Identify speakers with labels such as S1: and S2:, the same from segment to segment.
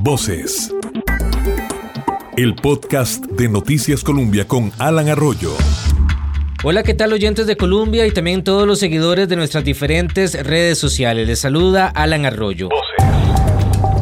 S1: Voces. El podcast de Noticias Colombia con Alan Arroyo.
S2: Hola, ¿qué tal oyentes de Colombia y también todos los seguidores de nuestras diferentes redes sociales? Les saluda Alan Arroyo.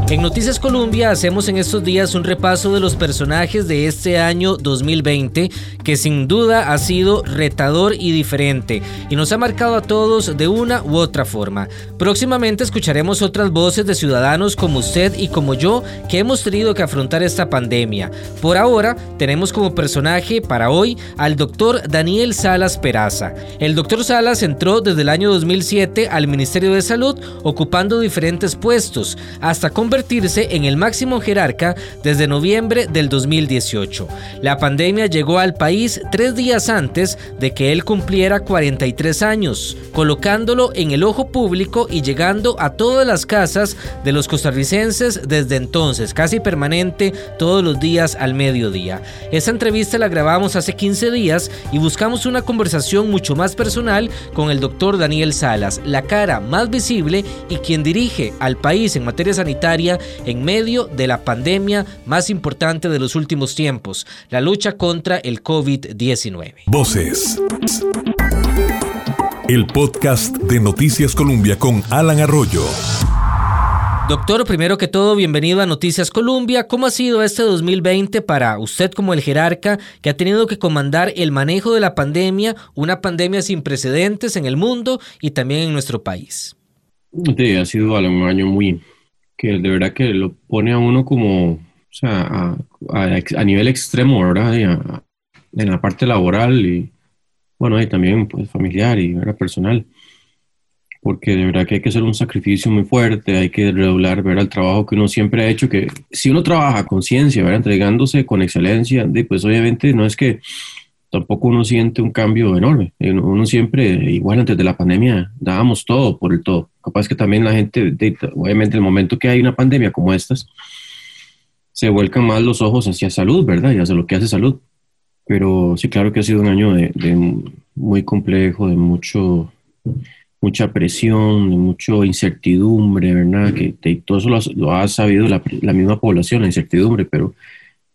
S2: En Noticias Colombia hacemos en estos días un repaso de los personajes de este año 2020 que sin duda ha sido retador y diferente y nos ha marcado a todos de una u otra forma. Próximamente escucharemos otras voces de ciudadanos como usted y como yo que hemos tenido que afrontar esta pandemia. Por ahora tenemos como personaje para hoy al doctor Daniel Salas Peraza. El doctor Salas entró desde el año 2007 al Ministerio de Salud ocupando diferentes puestos hasta convertirse convertirse en el máximo jerarca desde noviembre del 2018. La pandemia llegó al país tres días antes de que él cumpliera 43 años, colocándolo en el ojo público y llegando a todas las casas de los costarricenses desde entonces, casi permanente todos los días al mediodía. Esa entrevista la grabamos hace 15 días y buscamos una conversación mucho más personal con el doctor Daniel Salas, la cara más visible y quien dirige al país en materia sanitaria en medio de la pandemia más importante de los últimos tiempos, la lucha contra el COVID-19.
S1: Voces. El podcast de Noticias Colombia con Alan Arroyo.
S2: Doctor, primero que todo, bienvenido a Noticias Colombia. ¿Cómo ha sido este 2020 para usted como el jerarca que ha tenido que comandar el manejo de la pandemia, una pandemia sin precedentes en el mundo y también en nuestro país?
S3: Sí, ha sido un año muy, que de verdad que lo pone a uno como, o sea, a, nivel extremo, ¿verdad? en la parte laboral y, bueno, y también pues, familiar y ¿verdad? personal. Porque de verdad que hay que hacer un sacrificio muy fuerte, hay que redoblar, ver el trabajo que uno siempre ha hecho, que si uno trabaja con ciencia, ¿verdad? entregándose con excelencia, pues obviamente no es que tampoco uno siente un cambio enorme. Uno siempre, igual antes de la pandemia, dábamos todo por el todo. Capaz que también la gente, obviamente, en el momento que hay una pandemia como estas, se vuelcan más los ojos hacia salud, ¿verdad? Y hacia lo que hace salud. Pero sí, claro que ha sido un año de, muy complejo, de mucho, mucha presión, de mucha incertidumbre, ¿verdad? Que todo eso lo, ha sabido la, misma población, la incertidumbre, pero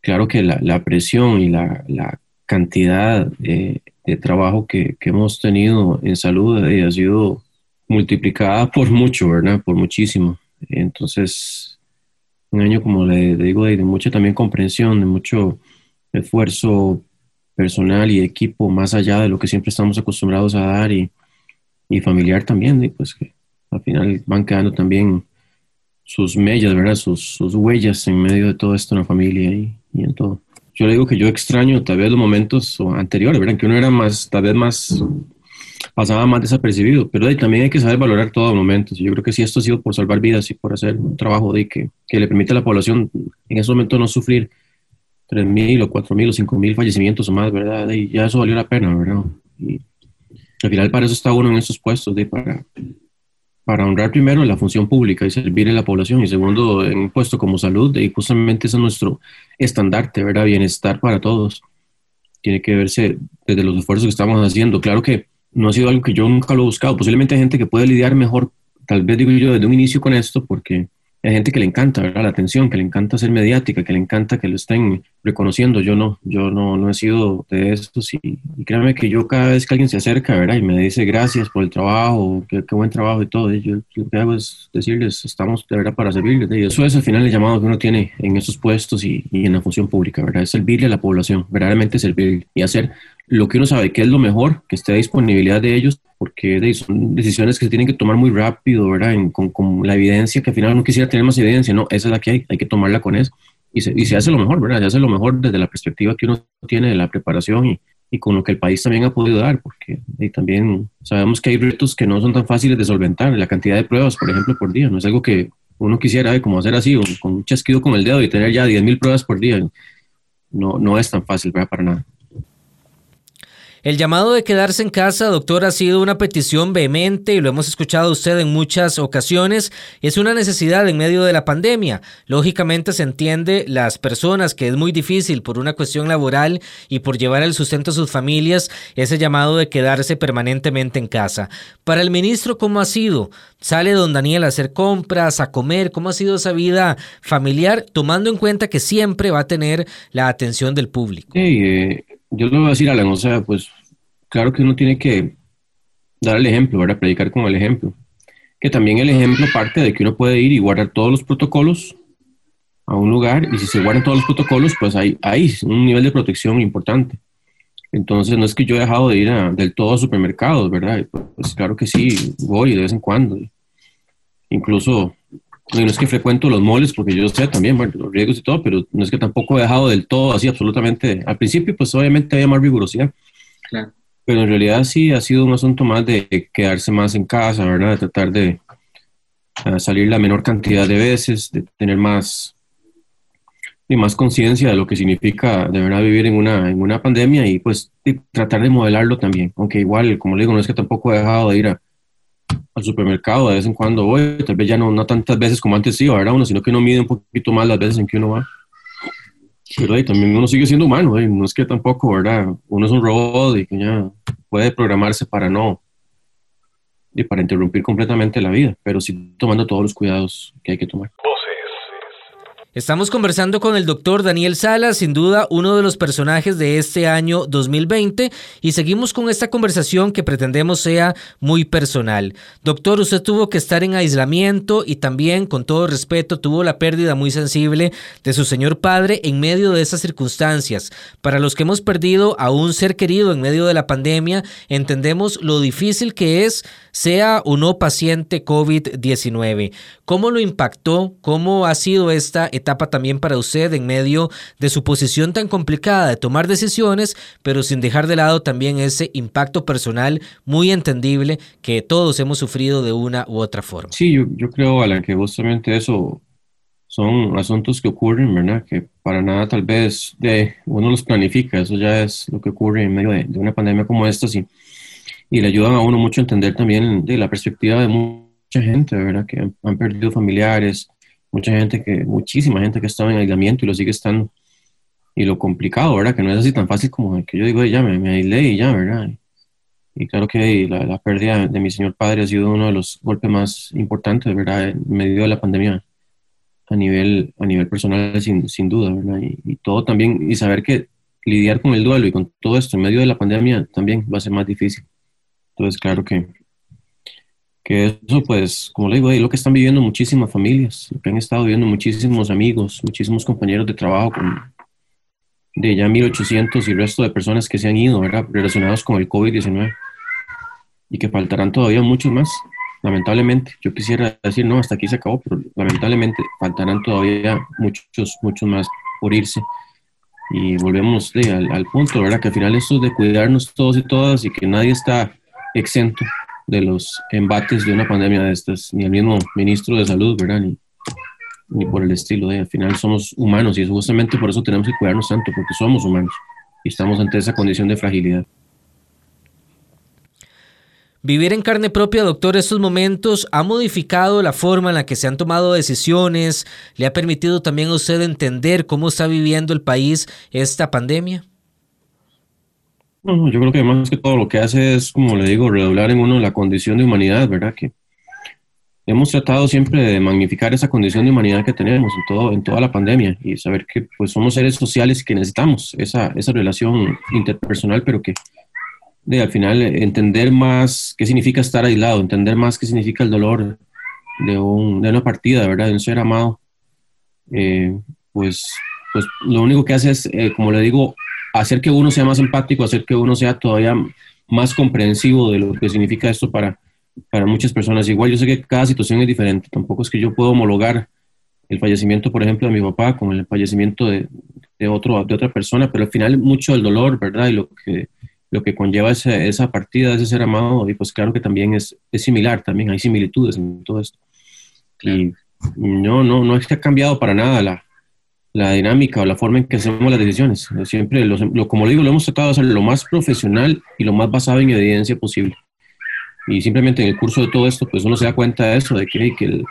S3: claro que la, presión y la, la cantidad de, trabajo que, hemos tenido en salud eh, ha sido multiplicada por mucho, ¿verdad? Por muchísimo. Entonces, un año, como le, digo, de, mucha también comprensión, de mucho esfuerzo personal y equipo más allá de lo que siempre estamos acostumbrados a dar y, familiar también, y pues que al final van quedando también sus mellas, ¿verdad? Sus, sus huellas en medio de todo esto en la familia y, y en todo yo le digo que yo extraño tal vez los momentos anteriores, ¿verdad? Que uno era más, tal vez más, pasaba más desapercibido, pero también hay que saber valorar todos los momentos. Yo creo que si esto ha sido por salvar vidas y por hacer un trabajo de que, que le permite a la población en ese momento no sufrir 3.000 o 4.000 o 5.000 fallecimientos o más, ¿verdad? Y ya eso valió la pena, ¿verdad? Y al final para eso está uno en esos puestos, de para para honrar primero la función pública y servir a la población y segundo en un puesto como salud y justamente ese es nuestro estandarte, ¿verdad? Bienestar para todos. Tiene que verse desde los esfuerzos que estamos haciendo. Claro que no ha sido algo que yo nunca lo he buscado. Posiblemente hay gente que puede lidiar mejor, tal vez digo yo, desde un inicio con esto porque hay gente que le encanta, ¿verdad? La atención, que le encanta ser mediática, que le encanta que lo estén reconociendo. Yo no, yo no, no he sido de estos y, y créanme que yo cada vez que alguien se acerca, ¿verdad? Y me dice gracias por el trabajo, qué, buen trabajo y todo, yo lo que hago es decirles, estamos de verdad para servirles. Y eso es al final el llamado que uno tiene en esos puestos y, y en la función pública, ¿verdad? Es servirle a la población, verdaderamente servir y hacer lo que uno sabe que es lo mejor, que esté a disponibilidad de ellos, porque son decisiones que se tienen que tomar muy rápido, ¿verdad? con, la evidencia, que al final uno quisiera tener más evidencia, no, esa es la que hay, hay que tomarla con eso. Y se, y se hace lo mejor, ¿verdad? Se hace lo mejor desde la perspectiva que uno tiene de la preparación y, y con lo que el país también ha podido dar, porque también sabemos que hay retos que no son tan fáciles de solventar, la cantidad de pruebas, por ejemplo, por día, no es algo que uno quisiera, ¿eh? como hacer así, con un chasquido con el dedo y tener ya 10.000 pruebas por día, no, no es tan fácil, ¿verdad? Para nada.
S2: El llamado de quedarse en casa, doctor, ha sido una petición vehemente y lo hemos escuchado usted en muchas ocasiones. Es una necesidad en medio de la pandemia. Lógicamente se entiende las personas que es muy difícil por una cuestión laboral y por llevar el sustento a sus familias ese llamado de quedarse permanentemente en casa. Para el ministro, ¿cómo ha sido? ¿Sale don Daniel a hacer compras, a comer? ¿Cómo ha sido esa vida familiar, tomando en cuenta que siempre va a tener la atención del público?
S3: Sí, eh, yo le voy a decir, Alan, o sea, pues claro que uno tiene que dar el ejemplo, ¿verdad? Predicar con el ejemplo. Que también el ejemplo parte de que uno puede ir y guardar todos los protocolos a un lugar y si se guardan todos los protocolos, pues hay, hay un nivel de protección importante. Entonces, no es que yo he dejado de ir del todo a supermercados, ¿verdad? Pues, claro que sí, voy de vez en cuando. Incluso, no es que frecuento los moles, porque yo sé también bueno, los riesgos y todo, pero no es que tampoco he dejado del todo así absolutamente. Al principio, pues obviamente había más rigurosidad. Pero en realidad sí ha sido un asunto más de quedarse más en casa, ¿verdad? De tratar de salir la menor cantidad de veces, de tener más, y más conciencia de lo que significa de verdad vivir en una, en una pandemia y pues tratar de modelarlo también. Aunque igual, como le digo, no es que tampoco he dejado de ir al supermercado, de vez en cuando voy, tal vez ya no, no tantas veces como antes iba, ¿verdad? Uno, sino que uno mide un poquito más las veces en que uno va. Pero ahí también uno sigue siendo humano, ¿eh? no es que tampoco, ¿verdad? Uno es un robot y que ya puede programarse para no, y para interrumpir completamente la vida, pero sí tomando todos los cuidados que hay que tomar.
S2: Estamos conversando con el doctor Daniel Salas, sin duda uno de los personajes de este año 2020, y seguimos con esta conversación que pretendemos sea muy personal. Doctor, usted tuvo que estar en aislamiento y también, con todo respeto, tuvo la pérdida muy sensible de su señor padre en medio de esas circunstancias. Para los que hemos perdido a un ser querido en medio de la pandemia, entendemos lo difícil que es, sea o no paciente COVID-19. ¿Cómo lo impactó? ¿Cómo ha sido esta etapa también para usted en medio de su posición tan complicada de tomar decisiones, pero sin dejar de lado también ese impacto personal muy entendible que todos hemos sufrido de una u otra forma.
S3: Sí, yo, yo creo, Alan, que justamente eso son asuntos que ocurren, ¿verdad? Que para nada tal vez de, uno los planifica, eso ya es lo que ocurre en medio de, una pandemia como esta, sí, y le ayudan a uno mucho a entender también de la perspectiva de mucha gente, ¿verdad? Que han perdido familiares, mucha gente que, muchísima gente que estaba en aislamiento y lo sigue estando. Y lo complicado, ¿verdad? Que no es así tan fácil como que yo digo, ya me, me aislé y ya, ¿verdad? Y, claro que la, pérdida de mi señor padre ha sido uno de los golpes más importantes, ¿verdad? En medio de la pandemia a nivel, a nivel personal, sin, sin duda, ¿verdad? Y, y, todo también, y saber que lidiar con el duelo y con todo esto en medio de la pandemia también va a ser más difícil. Entonces, claro que, que eso pues, como le digo, es lo que están viviendo muchísimas familias, lo que han estado viviendo muchísimos amigos, muchísimos compañeros de trabajo con, de ya 1800 y el resto de personas que se han ido, ¿verdad? Relacionados con el COVID-19 y que faltarán todavía muchos más, lamentablemente. Yo quisiera decir, no, hasta aquí se acabó, pero lamentablemente faltarán todavía muchos, muchos más por irse. Y volvemos al, al punto, ¿verdad? Que al final esto es de cuidarnos todos y todas y que nadie está exento de los embates de una pandemia de estas, ni el mismo ministro de salud, ¿verdad? Ni, ni por el estilo de, al final somos humanos y justamente por eso tenemos que cuidarnos tanto, porque somos humanos y estamos ante esa condición de fragilidad.
S2: Vivir en carne propia, doctor, estos momentos ha modificado la forma en la que se han tomado decisiones, le ha permitido también a usted entender cómo está viviendo el país esta pandemia.
S3: No, yo creo que más que todo lo que hace es, como le digo, redoblar en uno la condición de humanidad, ¿verdad? Que hemos tratado siempre de magnificar esa condición de humanidad que tenemos en, todo, en toda la pandemia y saber que pues somos seres sociales que necesitamos esa, esa relación interpersonal, pero que de, al final entender más qué significa estar aislado, entender más qué significa el dolor de, un, de una partida, ¿verdad? De un ser amado, eh, pues, pues lo único que hace es, eh, como le digo, hacer que uno sea más empático, hacer que uno sea todavía más comprensivo de lo que significa esto para, para muchas personas. Igual yo sé que cada situación es diferente, tampoco es que yo pueda homologar el fallecimiento, por ejemplo, de mi papá con el fallecimiento de, de, otro, de otra persona, pero al final mucho el dolor, ¿verdad? Y lo que, lo que conlleva esa, esa partida ese ser amado, y pues claro que también es, es similar, también hay similitudes en todo esto. Y no, no, no es que ha cambiado para nada la, la dinámica o la forma en que hacemos las decisiones. Siempre, lo, como le digo, lo hemos tratado de hacer lo más profesional y lo más basado en evidencia posible. Y simplemente en el curso de todo esto, pues uno se da cuenta de eso, de que,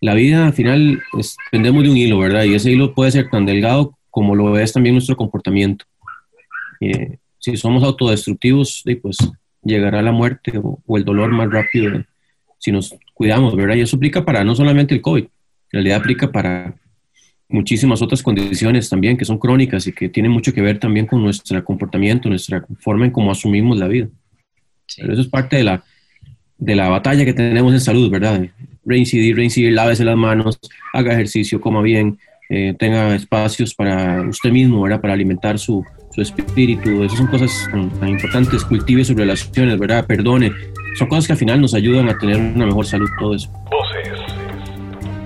S3: la vida al final es, de un hilo, ¿verdad? Y ese hilo puede ser tan delgado como lo es también nuestro comportamiento. Eh, si somos autodestructivos, pues llegará la muerte o, el dolor más rápido si nos cuidamos, ¿verdad? Y eso aplica para no solamente el COVID, en realidad aplica para muchísimas otras condiciones también que son crónicas y que tienen mucho que ver también con nuestro comportamiento, nuestra forma en cómo asumimos la vida. Pero eso es parte de la, de la batalla que tenemos en salud, ¿verdad? Reincidir, reincidir, lávese las manos, haga ejercicio, coma bien, eh, tenga espacios para usted mismo, ¿verdad? Para alimentar su, su espíritu. Esas son cosas tan, importantes. Cultive sus relaciones, ¿verdad? Perdone. Son cosas que al final nos ayudan a tener una mejor salud, todo eso.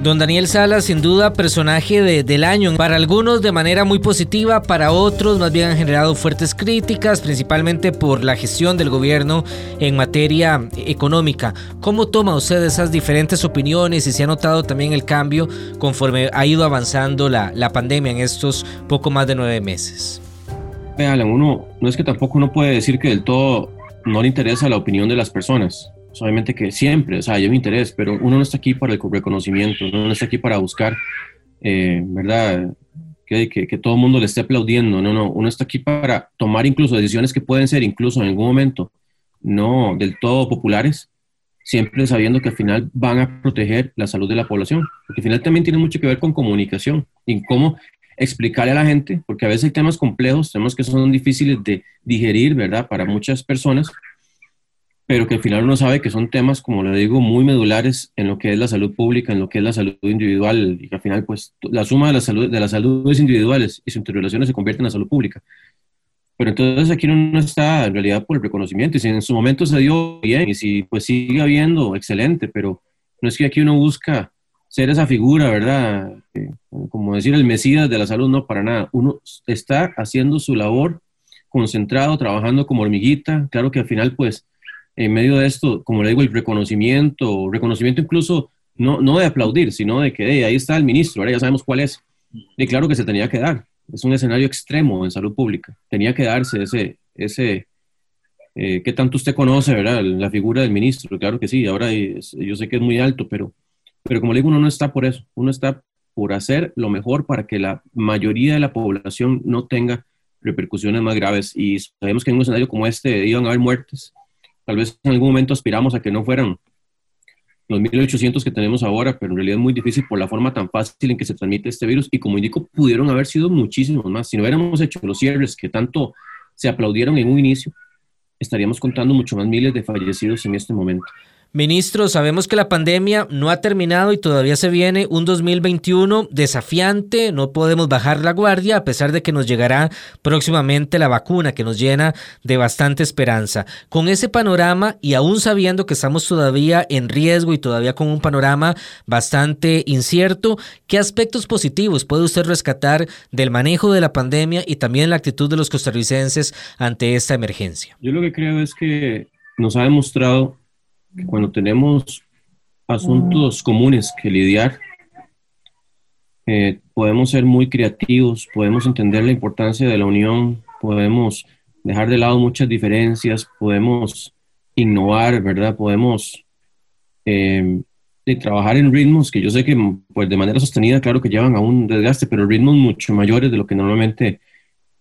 S2: Don Daniel Salas, sin duda, personaje del año. Para algunos de manera muy positiva, para otros más bien han generado fuertes críticas, principalmente por la gestión del gobierno en materia económica. ¿Cómo toma usted esas diferentes opiniones y se ha notado también el cambio conforme ha ido avanzando la, la pandemia en estos poco más de nueve meses?
S3: Vean, uno no es que tampoco uno puede decir que del todo no le interesa la opinión de las personas obviamente que siempre, o sea, hay un interés, pero uno no está aquí para el reconocimiento, uno no está aquí para buscar, eh, ¿verdad? Que, que, que, todo el mundo le esté aplaudiendo, no, no, uno está aquí para tomar incluso decisiones que pueden ser incluso en algún momento no del todo populares, siempre sabiendo que al final van a proteger la salud de la población, porque al final también tiene mucho que ver con comunicación y cómo explicarle a la gente, porque a veces hay temas complejos, temas que son difíciles de digerir, ¿verdad? Para muchas personas, pero que al final uno sabe que son temas, como le digo, muy medulares en lo que es la salud pública, en lo que es la salud individual, y que al final, pues, la suma de la salud de las saludes individuales y sus interrelaciones se convierte en la salud pública. Pero entonces aquí uno no está en realidad por el reconocimiento, y si en su momento se dio bien, y si pues sigue habiendo, excelente, pero no es que aquí uno busca ser esa figura, ¿verdad? como decir el Mesías de la salud, no, para nada. Uno está haciendo su labor concentrado, trabajando como hormiguita, claro que al final, pues, en medio de esto, como le digo, el reconocimiento, reconocimiento incluso no, no de aplaudir, sino de que ahí está el ministro, ahora ya sabemos cuál es. Y claro que se tenía que dar. Es un escenario extremo en salud pública. Tenía que darse ese, ese eh, ¿qué tanto usted conoce, verdad? La figura del ministro, claro que sí. Ahora yo sé que es muy alto, pero, pero como le digo, uno no está por eso. Uno está por hacer lo mejor para que la mayoría de la población no tenga repercusiones más graves. Y sabemos que en un escenario como este iban a haber muertes, Tal vez en algún momento aspiramos a que no fueran los 1800 que tenemos ahora, pero en realidad es muy difícil por la forma tan fácil en que se transmite este virus y como indico, pudieron haber sido muchísimos más. Si no hubiéramos hecho los cierres que tanto se aplaudieron en un inicio, estaríamos contando mucho más miles de fallecidos en este momento.
S2: Ministro, sabemos que la pandemia no ha terminado y todavía se viene un 2021 desafiante, no podemos bajar la guardia a pesar de que nos llegará próximamente la vacuna que nos llena de bastante esperanza. Con ese panorama y aún sabiendo que estamos todavía en riesgo y todavía con un panorama bastante incierto, ¿qué aspectos positivos puede usted rescatar del manejo de la pandemia y también la actitud de los costarricenses ante esta emergencia?
S3: Yo lo que creo es que nos ha demostrado cuando tenemos asuntos comunes que lidiar, eh, podemos ser muy creativos, podemos entender la importancia de la unión, podemos dejar de lado muchas diferencias, podemos innovar, ¿verdad? Podemos eh, trabajar en ritmos que yo sé que pues, de manera sostenida, claro que llevan a un desgaste, pero ritmos mucho mayores de lo que normalmente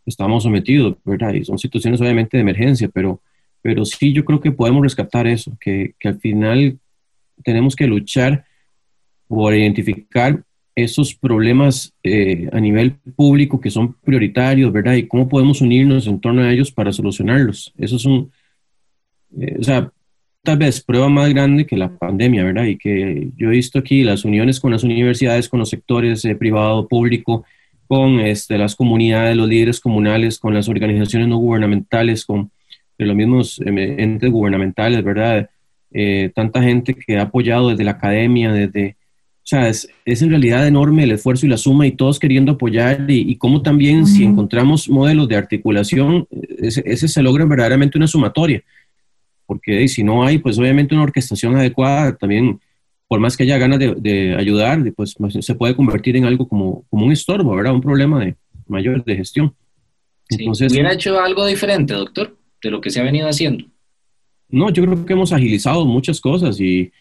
S3: estamos sometidos, ¿verdad? Y son situaciones obviamente de emergencia, pero pero sí yo creo que podemos rescatar eso, que, que al final tenemos que luchar por identificar esos problemas eh, a nivel público que son prioritarios, ¿verdad? Y cómo podemos unirnos en torno a ellos para solucionarlos. Eso es un, eh, o sea, tal vez prueba más grande que la pandemia, ¿verdad? Y que yo he visto aquí las uniones con las universidades, con los sectores eh, privado, público, con este, las comunidades, los líderes comunales, con las organizaciones no gubernamentales, con de los mismos eh, entes gubernamentales, ¿verdad? Eh, tanta gente que ha apoyado desde la academia, desde... O sea, es, es, en realidad enorme el esfuerzo y la suma y todos queriendo apoyar y, y cómo también si encontramos modelos de articulación, ese, ese, se logra verdaderamente una sumatoria. Porque si no hay, pues obviamente una orquestación adecuada, también por más que haya ganas de, ayudar, pues se puede convertir en algo como, como un estorbo, ¿verdad? Un problema de mayor de gestión.
S2: Entonces, ¿Hubiera hecho algo diferente, doctor, de lo que se ha venido haciendo?
S3: No, yo creo que hemos agilizado muchas cosas y,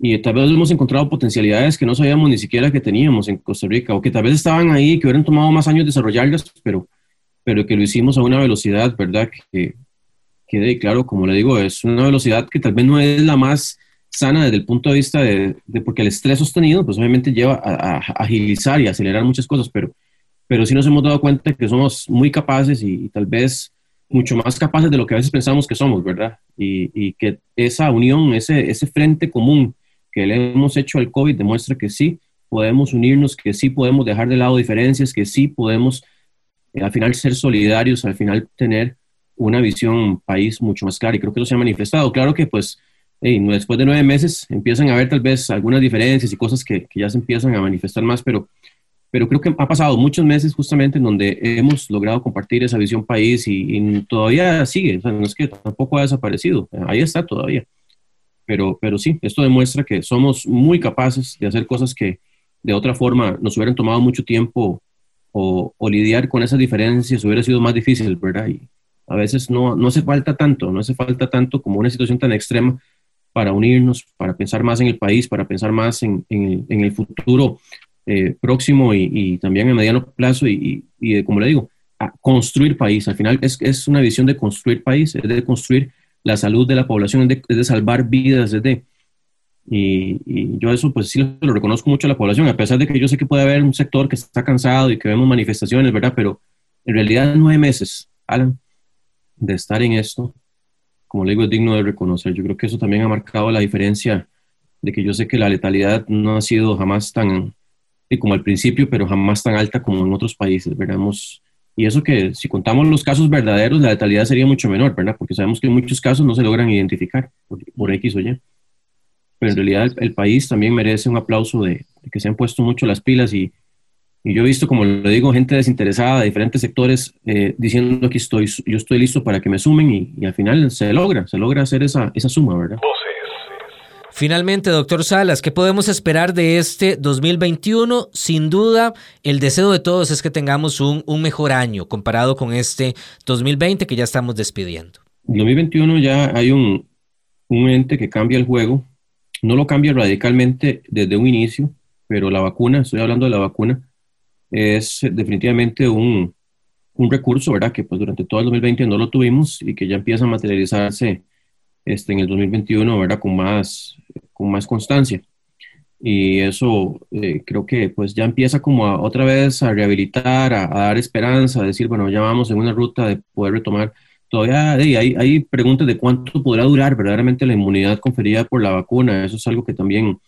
S3: y tal vez hemos encontrado potencialidades que no sabíamos ni siquiera que teníamos en Costa Rica o que tal vez estaban ahí, que hubieran tomado más años desarrollarlas, pero, pero que lo hicimos a una velocidad, ¿verdad? Que, que, claro, como le digo, es una velocidad que tal vez no es la más sana desde el punto de vista de, porque el estrés sostenido, pues obviamente lleva a, agilizar y acelerar muchas cosas, pero, pero sí nos hemos dado cuenta que somos muy capaces y, tal vez mucho más capaces de lo que a veces pensamos que somos, ¿verdad? Y, y que esa unión, ese, ese frente común que le hemos hecho al COVID demuestra que sí podemos unirnos, que sí podemos dejar de lado diferencias, que sí podemos eh, al final ser solidarios, al final tener una visión país mucho más clara y creo que eso se ha manifestado. Claro que pues después de nueve meses empiezan a haber tal vez algunas diferencias y cosas que, que, ya se empiezan a manifestar más, pero, pero creo que ha pasado muchos meses justamente en donde hemos logrado compartir esa visión país y, todavía sigue, o sea, no es que tampoco ha desaparecido, ahí está todavía. Pero, pero sí, esto demuestra que somos muy capaces de hacer cosas que de otra forma nos hubieran tomado mucho tiempo o, lidiar con esas diferencias hubiera sido más difícil, ¿verdad? Y a veces no, no hace falta tanto, no hace falta tanto como una situación tan extrema para unirnos, para pensar más en el país, para pensar más en, en, el futuro eh, próximo y, también en mediano plazo y, y, como le digo, a construir país. Al final es, es una visión de construir país, es de construir la salud de la población, es de, salvar vidas, es de... Y, yo eso pues sí lo, reconozco mucho a la población, a pesar de que yo sé que puede haber un sector que está cansado y que vemos manifestaciones, ¿verdad? Pero en realidad nueve meses, Alan, de estar en esto, como le digo, es digno de reconocer. Yo creo que eso también ha marcado la diferencia de que yo sé que la letalidad no ha sido jamás tan, como al principio, pero jamás tan alta como en otros países, ¿verdad? Y eso que si contamos los casos verdaderos, la letalidad sería mucho menor, ¿verdad? Porque sabemos que en muchos casos no se logran identificar por, X o Y. Pero en realidad el, país también merece un aplauso de, que se han puesto mucho las pilas y, y, yo he visto, como lo digo, gente desinteresada de diferentes sectores eh, diciendo que estoy, yo estoy listo para que me sumen y, y, al final se logra, se logra hacer esa, esa suma, ¿verdad?
S2: Finalmente, doctor Salas, ¿qué podemos esperar de este 2021? Sin duda, el deseo de todos es que tengamos un, mejor año comparado con este 2020 que ya estamos despidiendo.
S3: En 2021 ya hay un, ente que cambia el juego. No lo cambia radicalmente desde un inicio, pero la vacuna, estoy hablando de la vacuna, es definitivamente un, un recurso, ¿verdad? Que pues durante todo el 2020 no lo tuvimos y que ya empieza a materializarse este, en el 2021, ¿verdad? Con más, con más constancia. Y eso eh, creo que pues ya empieza como a, otra vez a rehabilitar, a, dar esperanza, a decir, bueno, ya vamos en una ruta de poder retomar. Todavía hay, hay preguntas de cuánto podrá durar verdaderamente la inmunidad conferida por la vacuna. Eso es algo que también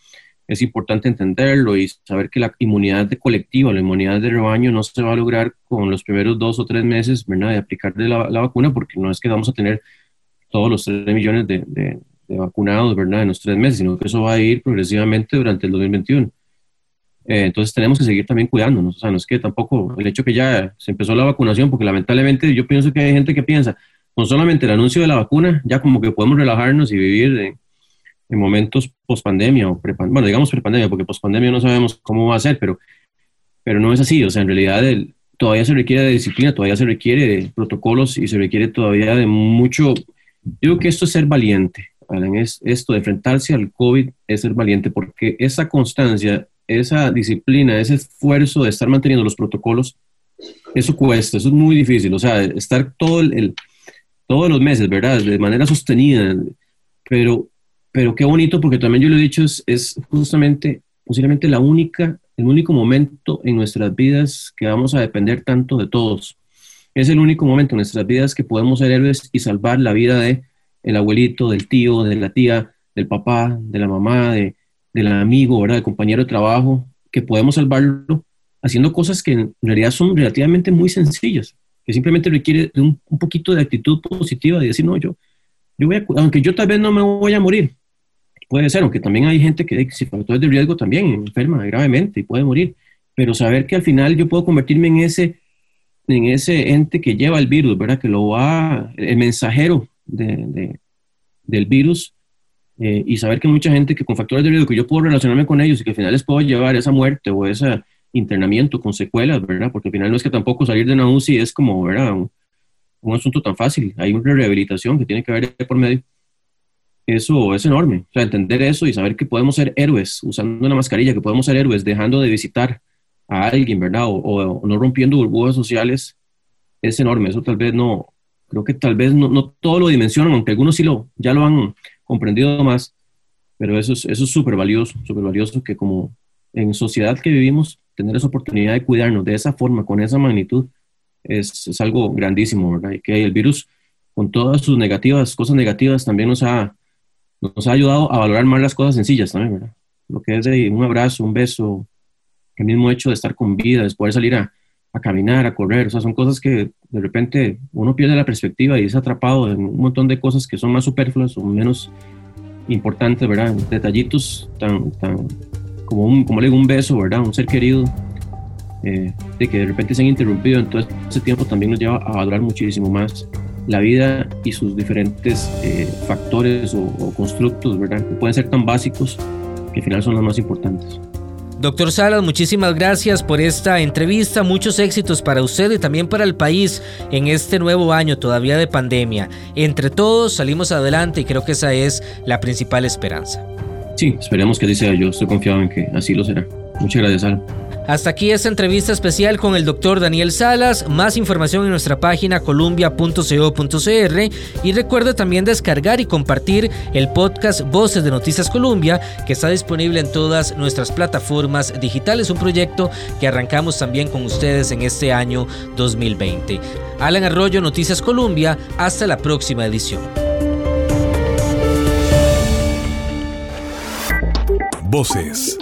S3: es importante entenderlo y saber que la inmunidad de colectiva, la inmunidad de rebaño no se va a lograr con los primeros dos o tres meses ¿verdad? de aplicar de la, la, vacuna porque no es que vamos a tener todos los 3 millones de, de, vacunados, ¿verdad?, en los tres meses, sino que eso va a ir progresivamente durante el 2021. Eh, entonces tenemos que seguir también cuidándonos. O sea, no es que tampoco el hecho que ya se empezó la vacunación, porque lamentablemente yo pienso que hay gente que piensa, con solamente el anuncio de la vacuna, ya como que podemos relajarnos y vivir en, en momentos post pandemia o pre bueno, digamos pre pandemia, porque post pandemia no sabemos cómo va a ser, pero, pero no es así. O sea, en realidad el, todavía se requiere de disciplina, todavía se requiere de protocolos y se requiere todavía de mucho Digo que esto es ser valiente, Alan, es esto de enfrentarse al COVID es ser valiente, porque esa constancia, esa disciplina, ese esfuerzo de estar manteniendo los protocolos, eso cuesta, eso es muy difícil, o sea, estar todo el, todos los meses, ¿verdad? De manera sostenida, pero, pero qué bonito, porque también yo lo he dicho, es, es justamente, posiblemente la única, el único momento en nuestras vidas que vamos a depender tanto de todos es el único momento en nuestras vidas que podemos ser héroes y salvar la vida de el abuelito, del tío, de la tía, del papá, de la mamá, de, del amigo, ¿verdad? del compañero de trabajo, que podemos salvarlo haciendo cosas que en realidad son relativamente muy sencillas, que simplemente requiere de un, poquito de actitud positiva y decir, no, yo, yo voy a, aunque yo tal vez no me voy a morir, puede ser, aunque también hay gente que si factores de riesgo también enferma gravemente y puede morir, pero saber que al final yo puedo convertirme en ese en ese ente que lleva el virus, ¿verdad? Que lo va, el mensajero de, del virus, eh, y saber que mucha gente que con factores de riesgo, que yo puedo relacionarme con ellos y que al final les puedo llevar esa muerte o ese internamiento con secuelas, ¿verdad? Porque al final no es que tampoco salir de una UCI es como, ¿verdad? Un, un asunto tan fácil. Hay una rehabilitación que tiene que haber por medio. Eso es enorme. O sea, entender eso y saber que podemos ser héroes usando una mascarilla, que podemos ser héroes dejando de visitar a alguien, ¿verdad? O, no rompiendo burbujas sociales, es enorme. Eso tal vez no, creo que tal vez no, no todo lo dimensionan, aunque algunos sí lo, ya lo han comprendido más, pero eso es eso es súper valioso, súper valioso que como en sociedad que vivimos, tener esa oportunidad de cuidarnos de esa forma, con esa magnitud, es, es algo grandísimo, ¿verdad? Y que el virus, con todas sus negativas, cosas negativas, también nos ha, nos ha ayudado a valorar más las cosas sencillas también, ¿verdad? Lo que es de un abrazo, un beso, el mismo hecho de estar con vida, de poder salir a, a caminar, a correr, o sea, son cosas que de repente uno pierde la perspectiva y es atrapado en un montón de cosas que son más superfluas o menos importantes, ¿verdad? Detallitos tan, tan como, un, como le digo, un beso, ¿verdad? Un ser querido, eh, de que de repente se han interrumpido, entonces ese tiempo también nos lleva a valorar muchísimo más la vida y sus diferentes eh, factores o, o, constructos, ¿verdad? Que pueden ser tan básicos que al final son los más importantes.
S2: Doctor Salas, muchísimas gracias por esta entrevista, muchos éxitos para usted y también para el país en este nuevo año todavía de pandemia. Entre todos salimos adelante y creo que esa es la principal esperanza.
S3: Sí, esperemos que así sea, yo estoy confiado en que así lo será. Muchas gracias, Alan.
S2: Hasta aquí esta entrevista especial con el doctor Daniel Salas. Más información en nuestra página columbia.co.cr y recuerde también descargar y compartir el podcast Voces de Noticias Columbia que está disponible en todas nuestras plataformas digitales. Un proyecto que arrancamos también con ustedes en este año 2020. Alan Arroyo, Noticias Columbia. Hasta la próxima edición.
S1: Voces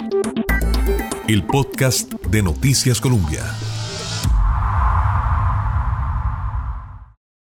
S1: el podcast de Noticias Colombia.